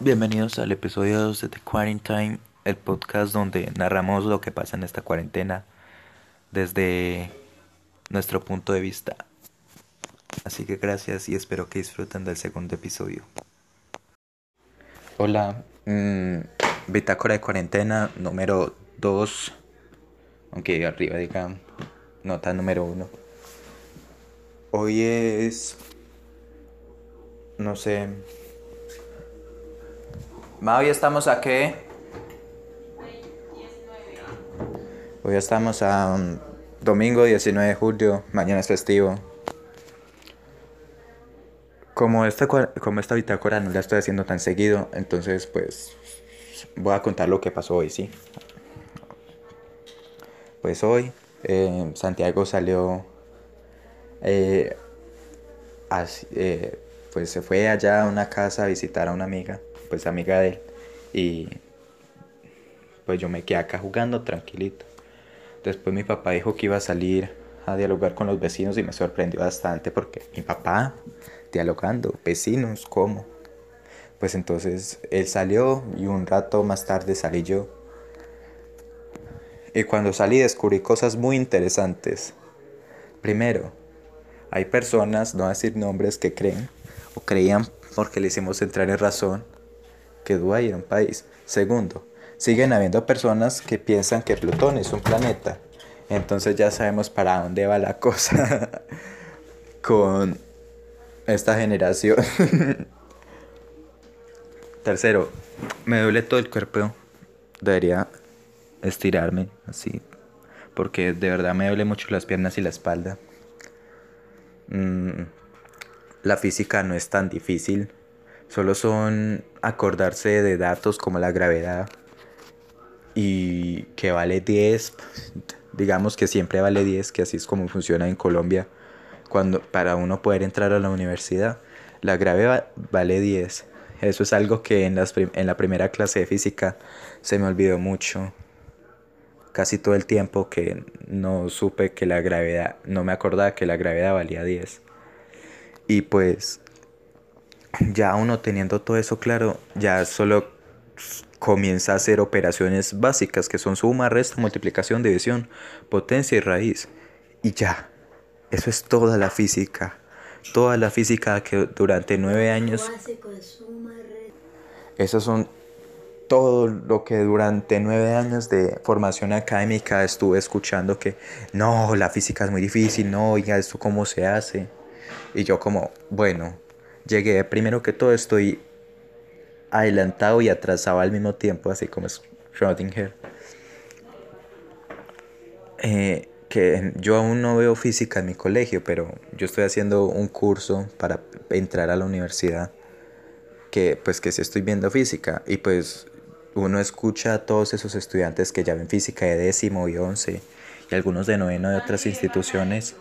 Bienvenidos al episodio 2 de The Quarantine, el podcast donde narramos lo que pasa en esta cuarentena desde nuestro punto de vista. Así que gracias y espero que disfruten del segundo episodio. Hola, mmm, bitácora de cuarentena número 2, aunque arriba diga nota número 1. Hoy es, no sé, Ma, hoy estamos a qué? Hoy estamos a um, domingo 19 de julio, mañana es festivo. Como esta, como esta bitácora no la estoy haciendo tan seguido, entonces pues voy a contar lo que pasó hoy, ¿sí? Pues hoy eh, Santiago salió, eh, eh, pues se fue allá a una casa a visitar a una amiga pues amiga de él. Y pues yo me quedé acá jugando tranquilito. Después mi papá dijo que iba a salir a dialogar con los vecinos y me sorprendió bastante porque mi papá dialogando, vecinos, ¿cómo? Pues entonces él salió y un rato más tarde salí yo. Y cuando salí descubrí cosas muy interesantes. Primero, hay personas, no a decir nombres, que creen o creían porque le hicimos entrar en razón que Dubái era un país. Segundo, siguen habiendo personas que piensan que Plutón es un planeta. Entonces ya sabemos para dónde va la cosa con esta generación. Tercero, me duele todo el cuerpo. Debería estirarme así. Porque de verdad me duele mucho las piernas y la espalda. Mm, la física no es tan difícil. Solo son acordarse de datos como la gravedad y que vale 10, digamos que siempre vale 10, que así es como funciona en Colombia cuando para uno poder entrar a la universidad. La gravedad vale 10. Eso es algo que en, las en la primera clase de física se me olvidó mucho. Casi todo el tiempo que no supe que la gravedad, no me acordaba que la gravedad valía 10. Y pues ya uno teniendo todo eso claro, ya solo comienza a hacer operaciones básicas que son suma, resta, multiplicación, división, potencia y raíz. Y ya, eso es toda la física. Toda la física que durante nueve años... Eso son todo lo que durante nueve años de formación académica estuve escuchando que no, la física es muy difícil, no, oiga, esto cómo se hace. Y yo como, bueno, llegué primero que todo estoy adelantado y atrasado al mismo tiempo, así como es Schrödinger. Eh, que yo aún no veo física en mi colegio, pero yo estoy haciendo un curso para entrar a la universidad, que pues que sí estoy viendo física, y pues uno escucha a todos esos estudiantes que ya ven física de décimo y once, y algunos de noveno de otras instituciones,